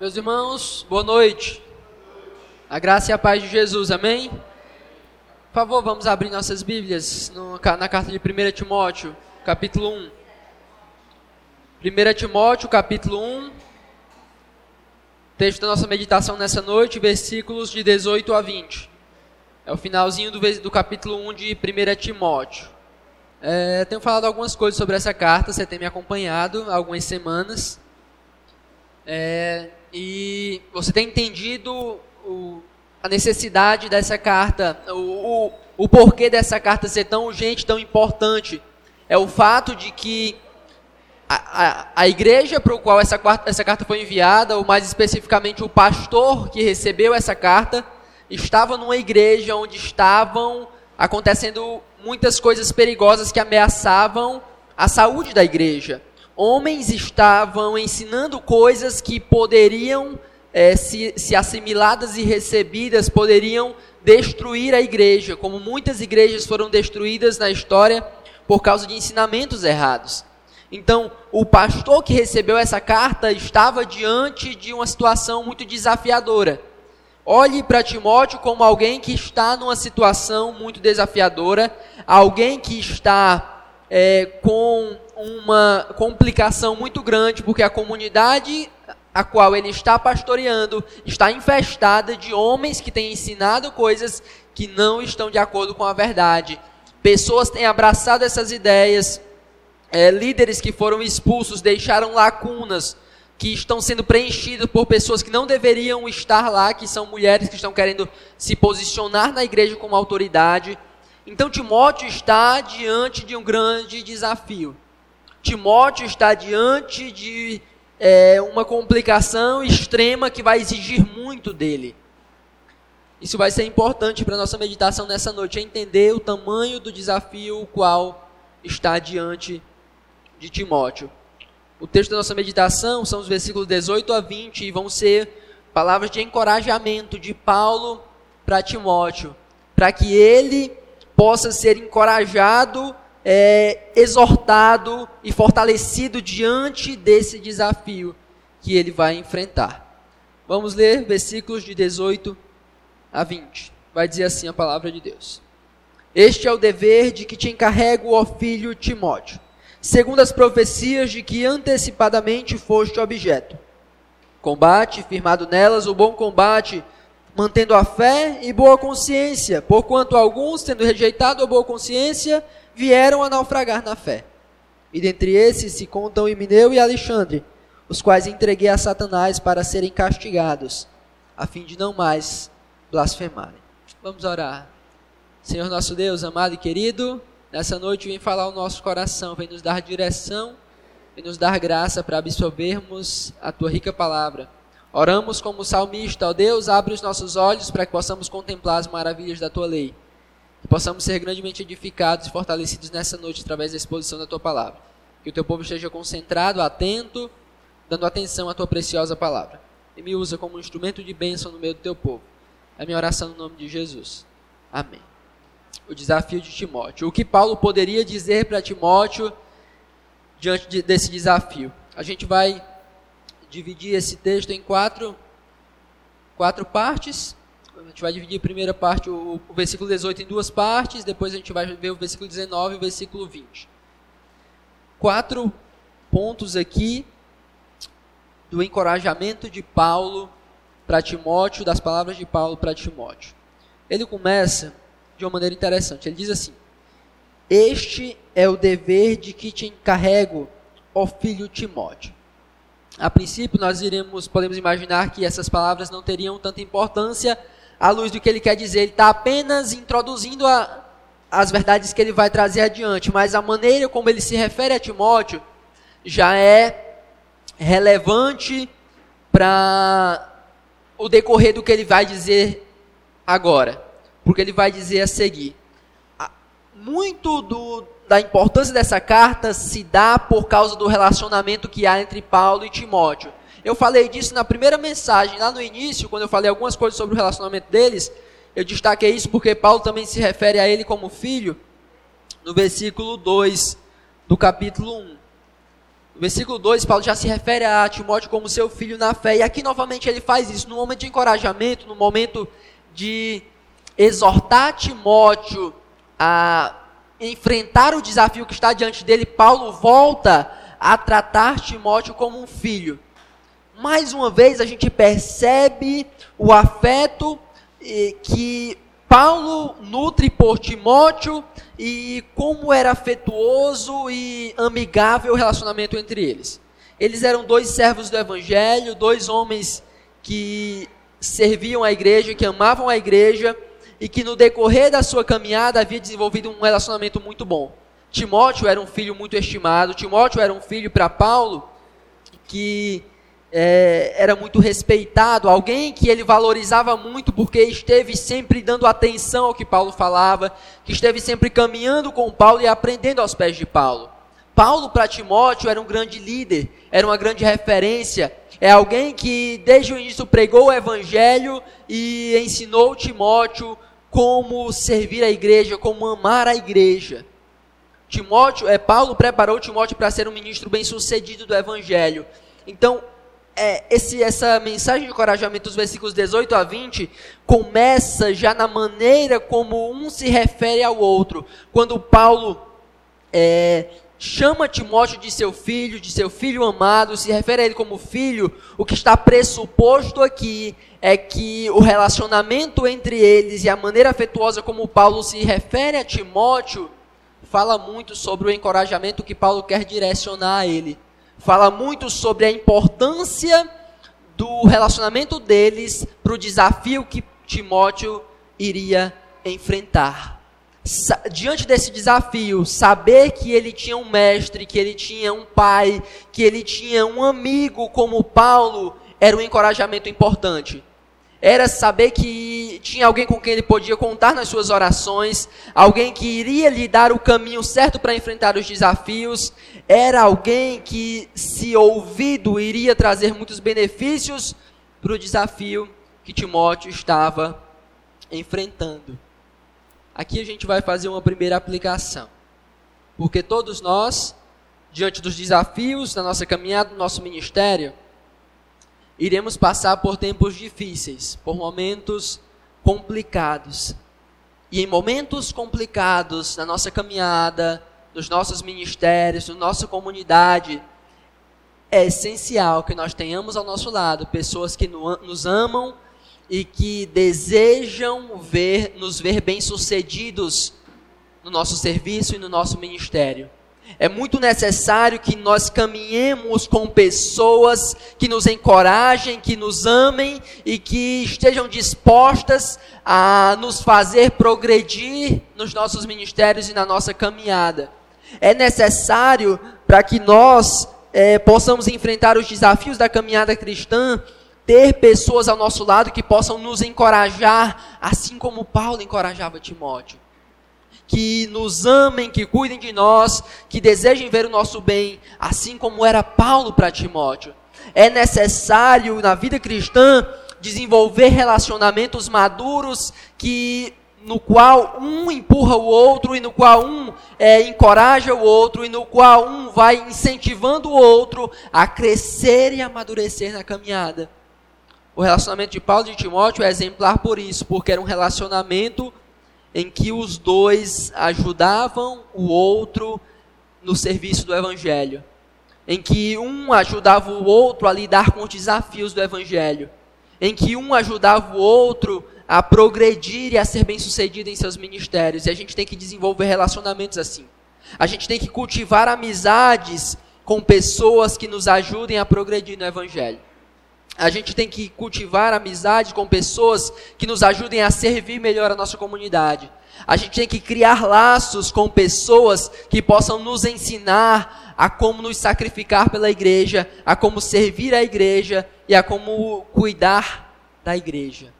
Meus irmãos, boa noite. A graça e a paz de Jesus, amém? Por favor, vamos abrir nossas Bíblias na carta de 1 Timóteo, capítulo 1. 1 Timóteo, capítulo 1. Texto da nossa meditação nessa noite, versículos de 18 a 20. É o finalzinho do, do capítulo 1 de 1 Timóteo. É, tenho falado algumas coisas sobre essa carta, você tem me acompanhado há algumas semanas. É, e você tem entendido o, a necessidade dessa carta, o, o, o porquê dessa carta ser tão urgente, tão importante. É o fato de que a, a, a igreja para o qual essa, essa carta foi enviada, ou mais especificamente o pastor que recebeu essa carta, estava numa igreja onde estavam acontecendo muitas coisas perigosas que ameaçavam a saúde da igreja homens estavam ensinando coisas que poderiam, é, se, se assimiladas e recebidas, poderiam destruir a igreja, como muitas igrejas foram destruídas na história por causa de ensinamentos errados. Então, o pastor que recebeu essa carta estava diante de uma situação muito desafiadora. Olhe para Timóteo como alguém que está numa situação muito desafiadora, alguém que está é, com uma complicação muito grande, porque a comunidade a qual ele está pastoreando está infestada de homens que têm ensinado coisas que não estão de acordo com a verdade. Pessoas têm abraçado essas ideias, é, líderes que foram expulsos deixaram lacunas que estão sendo preenchidas por pessoas que não deveriam estar lá, que são mulheres que estão querendo se posicionar na igreja como autoridade. Então Timóteo está diante de um grande desafio. Timóteo está diante de é, uma complicação extrema que vai exigir muito dele. Isso vai ser importante para a nossa meditação nessa noite, é entender o tamanho do desafio o qual está diante de Timóteo. O texto da nossa meditação são os versículos 18 a 20 e vão ser palavras de encorajamento de Paulo para Timóteo, para que ele possa ser encorajado é, exortado e fortalecido diante desse desafio que ele vai enfrentar. Vamos ler versículos de 18 a 20. Vai dizer assim a palavra de Deus. Este é o dever de que te encarrego, ó filho Timóteo, segundo as profecias de que antecipadamente foste objeto. Combate, firmado nelas, o bom combate, mantendo a fé e boa consciência, porquanto alguns, tendo rejeitado a boa consciência, vieram a naufragar na fé. E dentre esses se contam Emineu e Alexandre, os quais entreguei a Satanás para serem castigados, a fim de não mais blasfemarem. Vamos orar. Senhor nosso Deus, amado e querido, nessa noite vem falar o nosso coração, vem nos dar direção, vem nos dar graça para absorvermos a tua rica palavra. Oramos como salmista, ó Deus, abre os nossos olhos para que possamos contemplar as maravilhas da tua lei. Que possamos ser grandemente edificados e fortalecidos nessa noite através da exposição da tua palavra. Que o teu povo esteja concentrado, atento, dando atenção à tua preciosa palavra. E me usa como um instrumento de bênção no meio do teu povo. É a minha oração no nome de Jesus. Amém. O desafio de Timóteo. O que Paulo poderia dizer para Timóteo diante de, desse desafio? A gente vai dividir esse texto em quatro, quatro partes. A gente vai dividir a primeira parte, o, o versículo 18, em duas partes, depois a gente vai ver o versículo 19 e o versículo 20. Quatro pontos aqui do encorajamento de Paulo para Timóteo, das palavras de Paulo para Timóteo. Ele começa de uma maneira interessante. Ele diz assim: Este é o dever de que te encarrego, ó filho Timóteo. A princípio, nós iremos, podemos imaginar que essas palavras não teriam tanta importância à luz do que ele quer dizer. Ele está apenas introduzindo a, as verdades que ele vai trazer adiante, mas a maneira como ele se refere a Timóteo já é relevante para o decorrer do que ele vai dizer agora. Porque ele vai dizer a seguir: muito do, da importância dessa carta se dá por causa do relacionamento que há entre Paulo e Timóteo. Eu falei disso na primeira mensagem, lá no início, quando eu falei algumas coisas sobre o relacionamento deles. Eu destaquei isso porque Paulo também se refere a ele como filho, no versículo 2 do capítulo 1. No versículo 2, Paulo já se refere a Timóteo como seu filho na fé. E aqui novamente ele faz isso, no momento de encorajamento, no momento de exortar Timóteo a enfrentar o desafio que está diante dele, Paulo volta a tratar Timóteo como um filho. Mais uma vez a gente percebe o afeto que Paulo nutre por Timóteo e como era afetuoso e amigável o relacionamento entre eles. Eles eram dois servos do evangelho, dois homens que serviam a igreja, que amavam a igreja e que no decorrer da sua caminhada havia desenvolvido um relacionamento muito bom. Timóteo era um filho muito estimado, Timóteo era um filho para Paulo que é, era muito respeitado, alguém que ele valorizava muito porque esteve sempre dando atenção ao que Paulo falava, que esteve sempre caminhando com Paulo e aprendendo aos pés de Paulo. Paulo para Timóteo era um grande líder, era uma grande referência, é alguém que desde o início pregou o evangelho e ensinou Timóteo como servir a igreja, como amar a igreja. Timóteo, é, Paulo preparou Timóteo para ser um ministro bem-sucedido do evangelho. Então, é, esse, essa mensagem de encorajamento dos versículos 18 a 20 começa já na maneira como um se refere ao outro. Quando Paulo é, chama Timóteo de seu filho, de seu filho amado, se refere a ele como filho, o que está pressuposto aqui é que o relacionamento entre eles e a maneira afetuosa como Paulo se refere a Timóteo fala muito sobre o encorajamento que Paulo quer direcionar a ele fala muito sobre a importância do relacionamento deles para o desafio que Timóteo iria enfrentar. Sa diante desse desafio, saber que ele tinha um mestre, que ele tinha um pai, que ele tinha um amigo como Paulo, era um encorajamento importante era saber que tinha alguém com quem ele podia contar nas suas orações, alguém que iria lhe dar o caminho certo para enfrentar os desafios, era alguém que, se ouvido, iria trazer muitos benefícios para o desafio que Timóteo estava enfrentando. Aqui a gente vai fazer uma primeira aplicação, porque todos nós, diante dos desafios da nossa caminhada, do nosso ministério, iremos passar por tempos difíceis, por momentos complicados. E em momentos complicados na nossa caminhada, nos nossos ministérios, na nossa comunidade, é essencial que nós tenhamos ao nosso lado pessoas que nos amam e que desejam ver, nos ver bem-sucedidos no nosso serviço e no nosso ministério. É muito necessário que nós caminhemos com pessoas que nos encorajem, que nos amem e que estejam dispostas a nos fazer progredir nos nossos ministérios e na nossa caminhada. É necessário para que nós é, possamos enfrentar os desafios da caminhada cristã, ter pessoas ao nosso lado que possam nos encorajar, assim como Paulo encorajava Timóteo que nos amem, que cuidem de nós, que desejem ver o nosso bem, assim como era Paulo para Timóteo. É necessário na vida cristã desenvolver relacionamentos maduros que no qual um empurra o outro e no qual um é, encoraja o outro e no qual um vai incentivando o outro a crescer e amadurecer na caminhada. O relacionamento de Paulo e de Timóteo é exemplar por isso, porque era um relacionamento em que os dois ajudavam o outro no serviço do Evangelho, em que um ajudava o outro a lidar com os desafios do Evangelho, em que um ajudava o outro a progredir e a ser bem-sucedido em seus ministérios. E a gente tem que desenvolver relacionamentos assim. A gente tem que cultivar amizades com pessoas que nos ajudem a progredir no Evangelho. A gente tem que cultivar amizade com pessoas que nos ajudem a servir melhor a nossa comunidade. A gente tem que criar laços com pessoas que possam nos ensinar a como nos sacrificar pela igreja, a como servir a igreja e a como cuidar da igreja.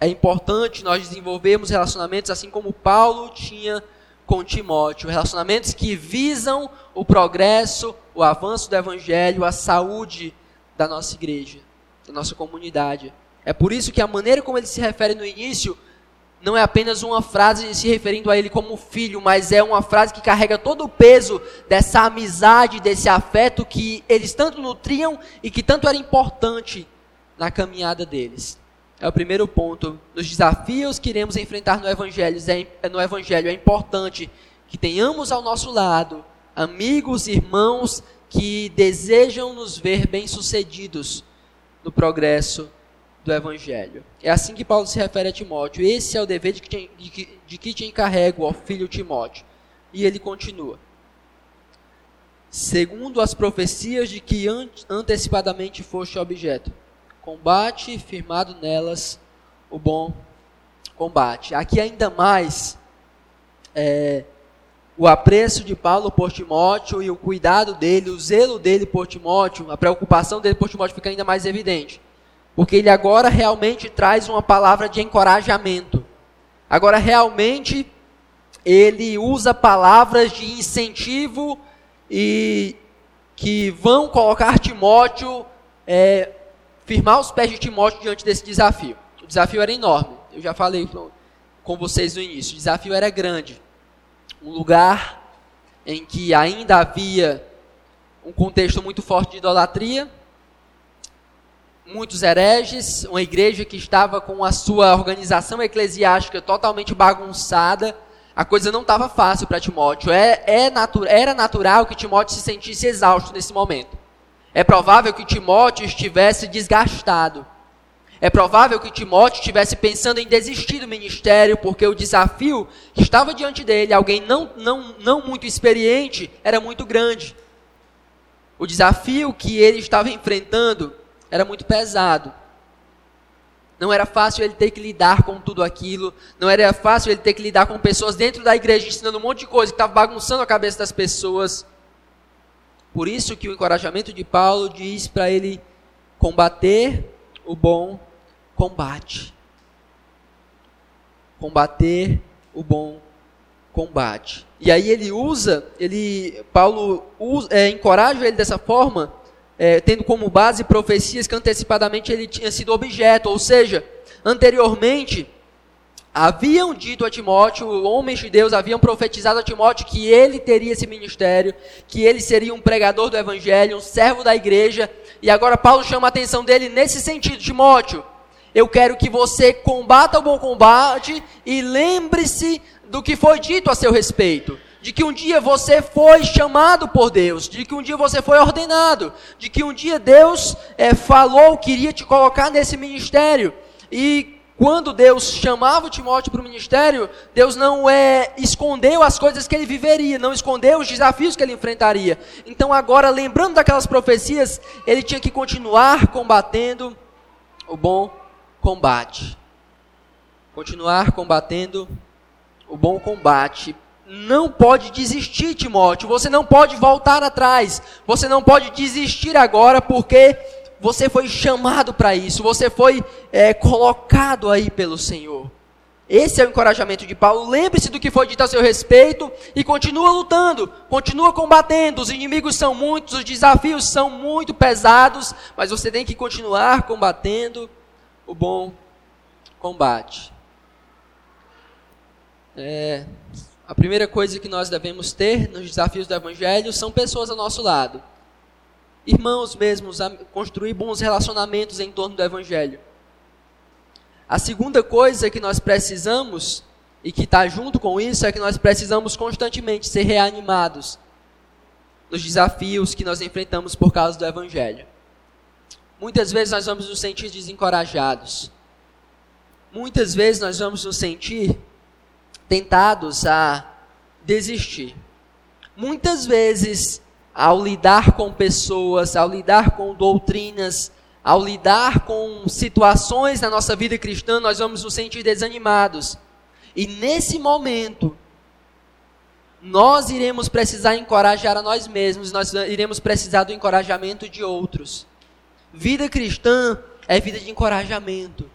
É importante nós desenvolvermos relacionamentos assim como Paulo tinha com Timóteo, relacionamentos que visam o progresso, o avanço do evangelho, a saúde da nossa igreja, da nossa comunidade. É por isso que a maneira como ele se refere no início não é apenas uma frase se referindo a ele como filho, mas é uma frase que carrega todo o peso dessa amizade, desse afeto que eles tanto nutriam e que tanto era importante na caminhada deles. É o primeiro ponto. Nos desafios que iremos enfrentar no Evangelho, é, no Evangelho é importante que tenhamos ao nosso lado amigos, irmãos que desejam nos ver bem-sucedidos no progresso do Evangelho. É assim que Paulo se refere a Timóteo. Esse é o dever de que te, de que, de que te encarrego, ó filho Timóteo. E ele continua. Segundo as profecias de que antecipadamente foste objeto, combate firmado nelas o bom combate. Aqui ainda mais é, o apreço de Paulo por Timóteo e o cuidado dele, o zelo dele por Timóteo, a preocupação dele por Timóteo fica ainda mais evidente. Porque ele agora realmente traz uma palavra de encorajamento. Agora realmente ele usa palavras de incentivo e que vão colocar Timóteo, é, firmar os pés de Timóteo diante desse desafio. O desafio era enorme. Eu já falei com vocês no início. O desafio era grande. Um lugar em que ainda havia um contexto muito forte de idolatria, muitos hereges, uma igreja que estava com a sua organização eclesiástica totalmente bagunçada. A coisa não estava fácil para Timóteo. É, é natu era natural que Timóteo se sentisse exausto nesse momento. É provável que Timóteo estivesse desgastado. É provável que Timóteo estivesse pensando em desistir do ministério, porque o desafio que estava diante dele, alguém não, não, não muito experiente, era muito grande. O desafio que ele estava enfrentando era muito pesado. Não era fácil ele ter que lidar com tudo aquilo. Não era fácil ele ter que lidar com pessoas dentro da igreja ensinando um monte de coisa que estava bagunçando a cabeça das pessoas. Por isso que o encorajamento de Paulo diz para ele combater o bom combate. Combater o bom combate. E aí ele usa, ele Paulo usa, é, encoraja ele dessa forma é, tendo como base profecias que antecipadamente ele tinha sido objeto, ou seja, anteriormente haviam dito a Timóteo, homens de Deus haviam profetizado a Timóteo que ele teria esse ministério, que ele seria um pregador do evangelho, um servo da igreja, e agora Paulo chama a atenção dele nesse sentido, Timóteo, eu quero que você combata o bom combate e lembre-se do que foi dito a seu respeito. De que um dia você foi chamado por Deus, de que um dia você foi ordenado, de que um dia Deus é, falou, queria te colocar nesse ministério. E quando Deus chamava Timóteo para o ministério, Deus não é, escondeu as coisas que ele viveria, não escondeu os desafios que ele enfrentaria. Então, agora, lembrando daquelas profecias, ele tinha que continuar combatendo o bom combate. Continuar combatendo o bom combate não pode desistir, Timóteo. Você não pode voltar atrás. Você não pode desistir agora, porque você foi chamado para isso. Você foi é, colocado aí pelo Senhor. Esse é o encorajamento de Paulo. Lembre-se do que foi dito a seu respeito e continua lutando, continua combatendo. Os inimigos são muitos, os desafios são muito pesados, mas você tem que continuar combatendo o bom combate. É, a primeira coisa que nós devemos ter nos desafios do Evangelho são pessoas ao nosso lado. Irmãos mesmos, construir bons relacionamentos em torno do Evangelho. A segunda coisa que nós precisamos, e que está junto com isso, é que nós precisamos constantemente ser reanimados nos desafios que nós enfrentamos por causa do Evangelho. Muitas vezes nós vamos nos sentir desencorajados. Muitas vezes nós vamos nos sentir tentados a desistir. Muitas vezes, ao lidar com pessoas, ao lidar com doutrinas, ao lidar com situações na nossa vida cristã, nós vamos nos sentir desanimados. E nesse momento, nós iremos precisar encorajar a nós mesmos, nós iremos precisar do encorajamento de outros. Vida cristã é vida de encorajamento.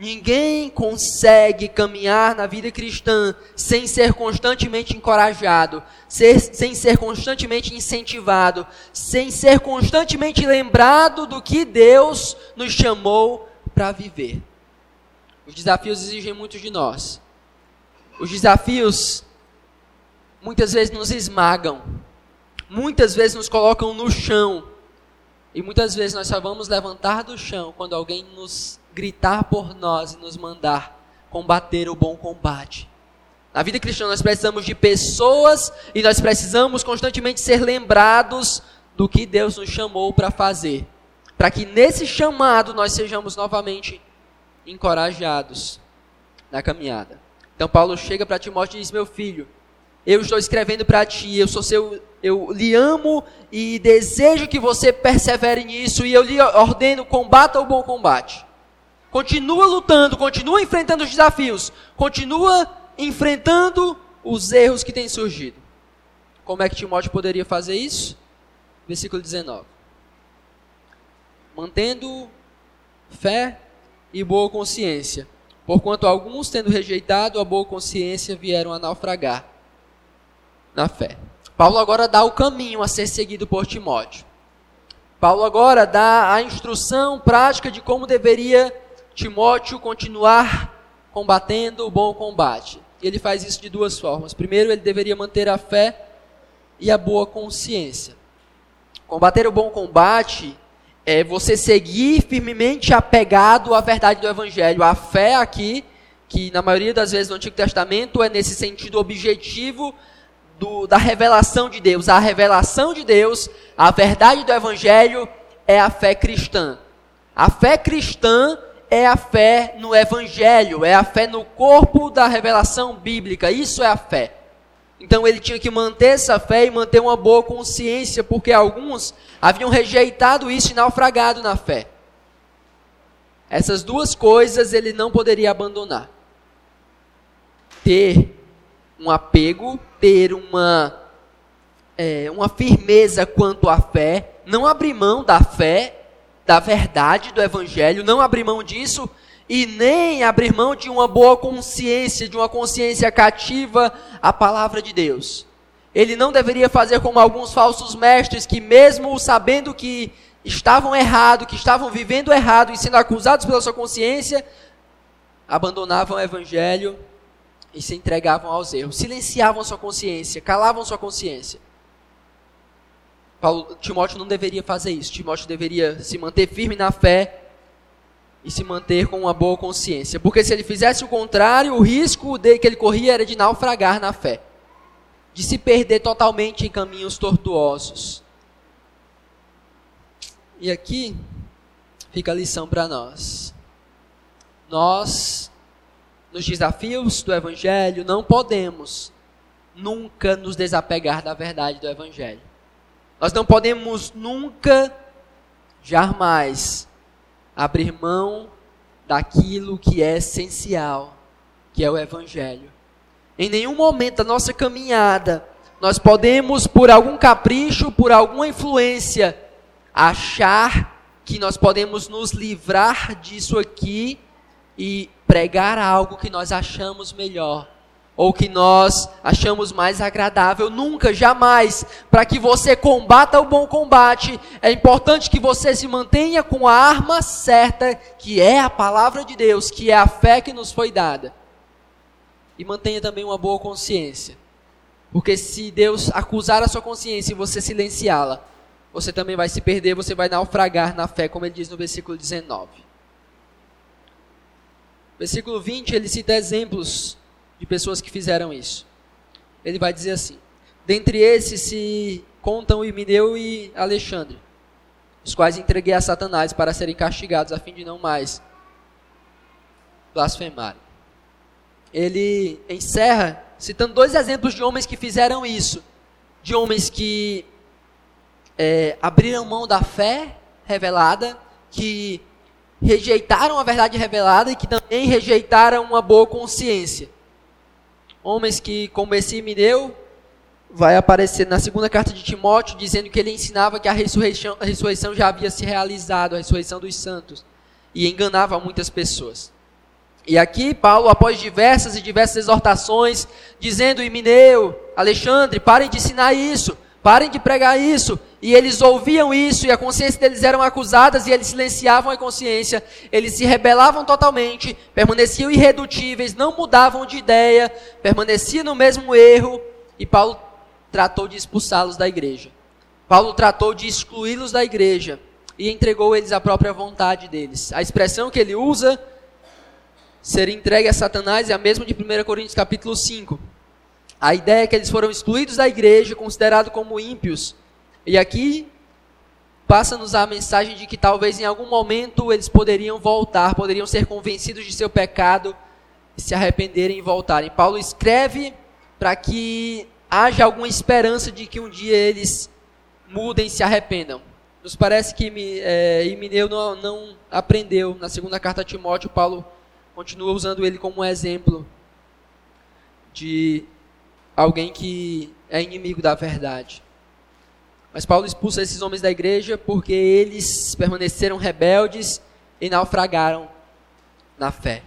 Ninguém consegue caminhar na vida cristã sem ser constantemente encorajado, ser, sem ser constantemente incentivado, sem ser constantemente lembrado do que Deus nos chamou para viver. Os desafios exigem muito de nós. Os desafios muitas vezes nos esmagam, muitas vezes nos colocam no chão. E muitas vezes nós só vamos levantar do chão quando alguém nos gritar por nós e nos mandar combater o bom combate. Na vida cristã nós precisamos de pessoas e nós precisamos constantemente ser lembrados do que Deus nos chamou para fazer. Para que nesse chamado nós sejamos novamente encorajados na caminhada. Então Paulo chega para Timóteo e diz: Meu filho, eu estou escrevendo para ti, eu sou seu, eu lhe amo e desejo que você persevere nisso e eu lhe ordeno combata o bom combate. Continua lutando, continua enfrentando os desafios, continua enfrentando os erros que têm surgido. Como é que Timóteo poderia fazer isso? Versículo 19. Mantendo fé e boa consciência, porquanto alguns, tendo rejeitado a boa consciência, vieram a naufragar na fé. Paulo agora dá o caminho a ser seguido por Timóteo. Paulo agora dá a instrução prática de como deveria Timóteo continuar combatendo o bom combate. Ele faz isso de duas formas. Primeiro, ele deveria manter a fé e a boa consciência. Combater o bom combate é você seguir firmemente apegado à verdade do Evangelho. A fé aqui, que na maioria das vezes no Antigo Testamento é nesse sentido objetivo do, da revelação de Deus. A revelação de Deus, a verdade do Evangelho é a fé cristã. A fé cristã é a fé no Evangelho, é a fé no corpo da revelação bíblica. Isso é a fé. Então ele tinha que manter essa fé e manter uma boa consciência, porque alguns haviam rejeitado isso e naufragado na fé. Essas duas coisas ele não poderia abandonar. Ter um apego, ter uma, é, uma firmeza quanto à fé, não abrir mão da fé, da verdade do Evangelho, não abrir mão disso e nem abrir mão de uma boa consciência, de uma consciência cativa à palavra de Deus. Ele não deveria fazer como alguns falsos mestres que, mesmo sabendo que estavam errado, que estavam vivendo errado e sendo acusados pela sua consciência, abandonavam o Evangelho e se entregavam aos erros, silenciavam sua consciência, calavam sua consciência. Paulo, Timóteo não deveria fazer isso. Timóteo deveria se manter firme na fé e se manter com uma boa consciência. Porque se ele fizesse o contrário, o risco de, que ele corria era de naufragar na fé, de se perder totalmente em caminhos tortuosos. E aqui fica a lição para nós. Nós nos desafios do Evangelho, não podemos nunca nos desapegar da verdade do Evangelho. Nós não podemos nunca, jamais, abrir mão daquilo que é essencial, que é o Evangelho. Em nenhum momento da nossa caminhada, nós podemos, por algum capricho, por alguma influência, achar que nós podemos nos livrar disso aqui e pregar algo que nós achamos melhor ou que nós achamos mais agradável. Nunca, jamais. Para que você combata o bom combate, é importante que você se mantenha com a arma certa, que é a palavra de Deus, que é a fé que nos foi dada. E mantenha também uma boa consciência. Porque se Deus acusar a sua consciência e você silenciá-la, você também vai se perder, você vai naufragar na fé, como ele diz no versículo 19. Versículo 20, ele cita exemplos de pessoas que fizeram isso. Ele vai dizer assim: Dentre esses se contam Emineu e Alexandre, os quais entreguei a Satanás para serem castigados, a fim de não mais blasfemarem. Ele encerra citando dois exemplos de homens que fizeram isso, de homens que é, abriram mão da fé revelada, que rejeitaram a verdade revelada e que também rejeitaram uma boa consciência. Homens que, como esse Emineu, vai aparecer na segunda carta de Timóteo, dizendo que ele ensinava que a ressurreição, a ressurreição já havia se realizado, a ressurreição dos santos, e enganava muitas pessoas. E aqui Paulo, após diversas e diversas exortações, dizendo, Emineu, Alexandre, parem de ensinar isso, parem de pregar isso, e eles ouviam isso, e a consciência deles eram acusadas, e eles silenciavam a consciência, eles se rebelavam totalmente, permaneciam irredutíveis, não mudavam de ideia, permaneciam no mesmo erro, e Paulo tratou de expulsá-los da igreja. Paulo tratou de excluí-los da igreja e entregou eles à própria vontade deles. A expressão que ele usa, ser entregue a Satanás, é a mesma de 1 Coríntios capítulo 5. A ideia é que eles foram excluídos da igreja, considerados como ímpios, e aqui passa-nos a mensagem de que talvez em algum momento eles poderiam voltar, poderiam ser convencidos de seu pecado e se arrependerem e voltarem. Paulo escreve para que haja alguma esperança de que um dia eles mudem e se arrependam. Nos parece que é, Imineu não, não aprendeu. Na segunda carta a Timóteo, Paulo continua usando ele como um exemplo de alguém que é inimigo da verdade. Mas Paulo expulsa esses homens da igreja porque eles permaneceram rebeldes e naufragaram na fé.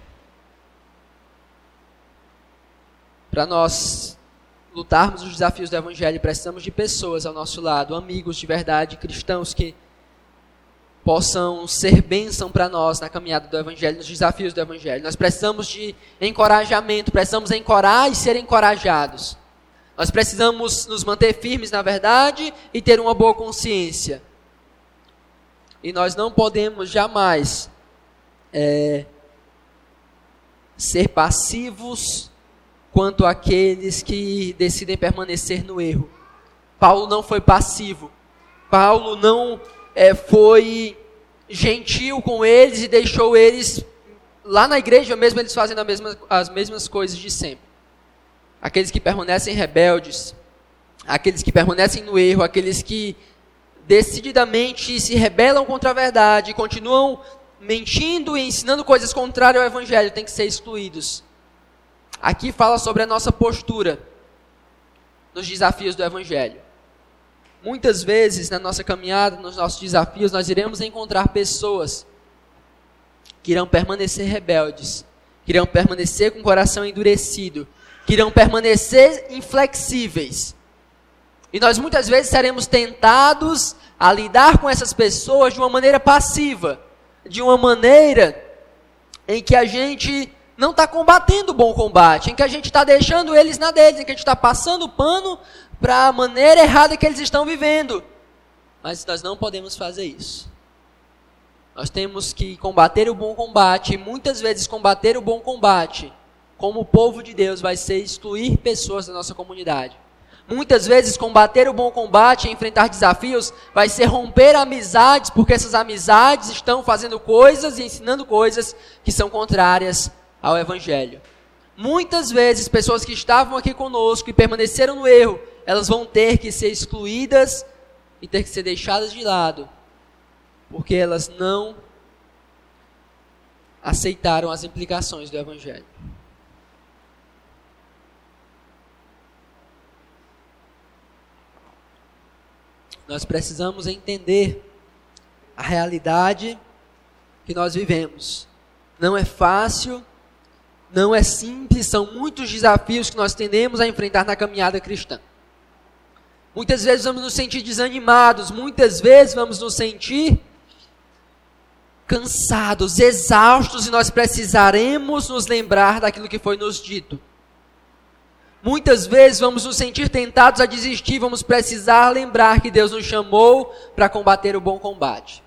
Para nós lutarmos os desafios do evangelho, precisamos de pessoas ao nosso lado, amigos de verdade, cristãos que possam ser bênção para nós na caminhada do evangelho, nos desafios do evangelho. Nós precisamos de encorajamento, precisamos encorajar e ser encorajados. Nós precisamos nos manter firmes na verdade e ter uma boa consciência. E nós não podemos jamais é, ser passivos quanto àqueles que decidem permanecer no erro. Paulo não foi passivo. Paulo não é, foi gentil com eles e deixou eles lá na igreja mesmo eles fazendo mesma, as mesmas coisas de sempre aqueles que permanecem rebeldes, aqueles que permanecem no erro, aqueles que decididamente se rebelam contra a verdade continuam mentindo e ensinando coisas contrárias ao evangelho, têm que ser excluídos. Aqui fala sobre a nossa postura nos desafios do evangelho. Muitas vezes na nossa caminhada, nos nossos desafios, nós iremos encontrar pessoas que irão permanecer rebeldes, que irão permanecer com o coração endurecido, que irão permanecer inflexíveis. E nós muitas vezes seremos tentados a lidar com essas pessoas de uma maneira passiva, de uma maneira em que a gente não está combatendo o bom combate, em que a gente está deixando eles na deles, em que a gente está passando o pano para a maneira errada que eles estão vivendo. Mas nós não podemos fazer isso. Nós temos que combater o bom combate, e muitas vezes combater o bom combate como o povo de Deus, vai ser excluir pessoas da nossa comunidade. Muitas vezes, combater o bom combate e enfrentar desafios vai ser romper amizades, porque essas amizades estão fazendo coisas e ensinando coisas que são contrárias ao Evangelho. Muitas vezes, pessoas que estavam aqui conosco e permaneceram no erro, elas vão ter que ser excluídas e ter que ser deixadas de lado, porque elas não aceitaram as implicações do Evangelho. Nós precisamos entender a realidade que nós vivemos. Não é fácil, não é simples, são muitos desafios que nós tendemos a enfrentar na caminhada cristã. Muitas vezes vamos nos sentir desanimados, muitas vezes vamos nos sentir cansados, exaustos, e nós precisaremos nos lembrar daquilo que foi nos dito. Muitas vezes vamos nos sentir tentados a desistir, vamos precisar lembrar que Deus nos chamou para combater o bom combate.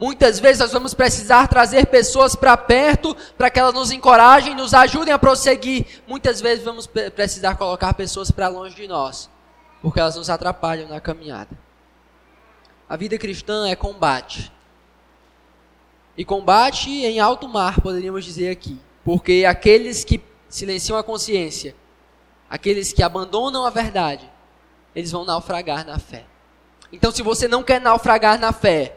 Muitas vezes nós vamos precisar trazer pessoas para perto para que elas nos encorajem, nos ajudem a prosseguir. Muitas vezes vamos precisar colocar pessoas para longe de nós, porque elas nos atrapalham na caminhada. A vida cristã é combate. E combate em alto mar, poderíamos dizer aqui. Porque aqueles que silenciam a consciência aqueles que abandonam a verdade, eles vão naufragar na fé. Então, se você não quer naufragar na fé,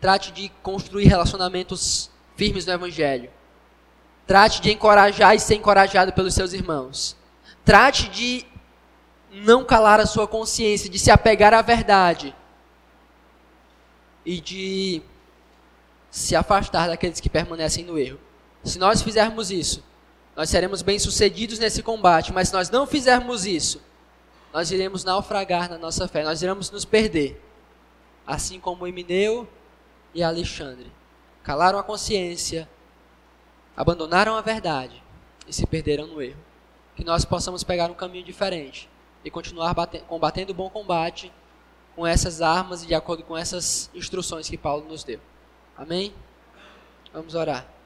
trate de construir relacionamentos firmes no Evangelho. Trate de encorajar e ser encorajado pelos seus irmãos. Trate de não calar a sua consciência, de se apegar à verdade e de se afastar daqueles que permanecem no erro. Se nós fizermos isso, nós seremos bem-sucedidos nesse combate, mas se nós não fizermos isso, nós iremos naufragar na nossa fé, nós iremos nos perder. Assim como Emineu e Alexandre calaram a consciência, abandonaram a verdade e se perderam no erro. Que nós possamos pegar um caminho diferente e continuar combatendo o bom combate com essas armas e de acordo com essas instruções que Paulo nos deu. Amém? Vamos orar.